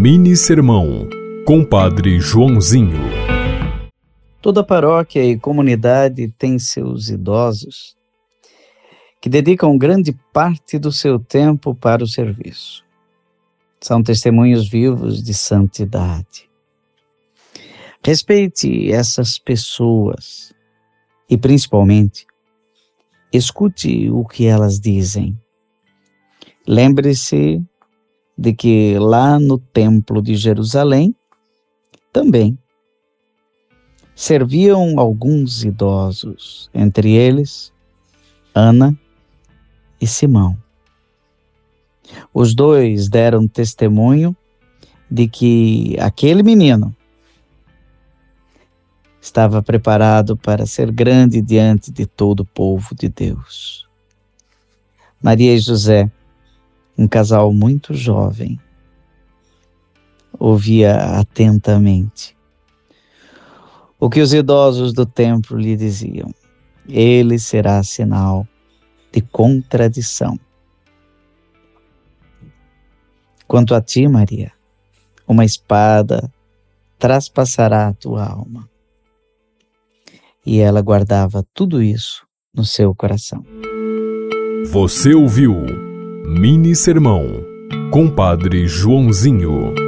Mini Sermão, Compadre Joãozinho. Toda paróquia e comunidade tem seus idosos que dedicam grande parte do seu tempo para o serviço. São testemunhos vivos de santidade. Respeite essas pessoas e, principalmente, escute o que elas dizem. Lembre-se de que lá no Templo de Jerusalém também serviam alguns idosos, entre eles Ana e Simão. Os dois deram testemunho de que aquele menino estava preparado para ser grande diante de todo o povo de Deus. Maria e José um casal muito jovem, ouvia atentamente o que os idosos do templo lhe diziam. Ele será sinal de contradição. Quanto a ti, Maria, uma espada traspassará a tua alma. E ela guardava tudo isso no seu coração. Você ouviu Mini Sermão, Compadre Joãozinho.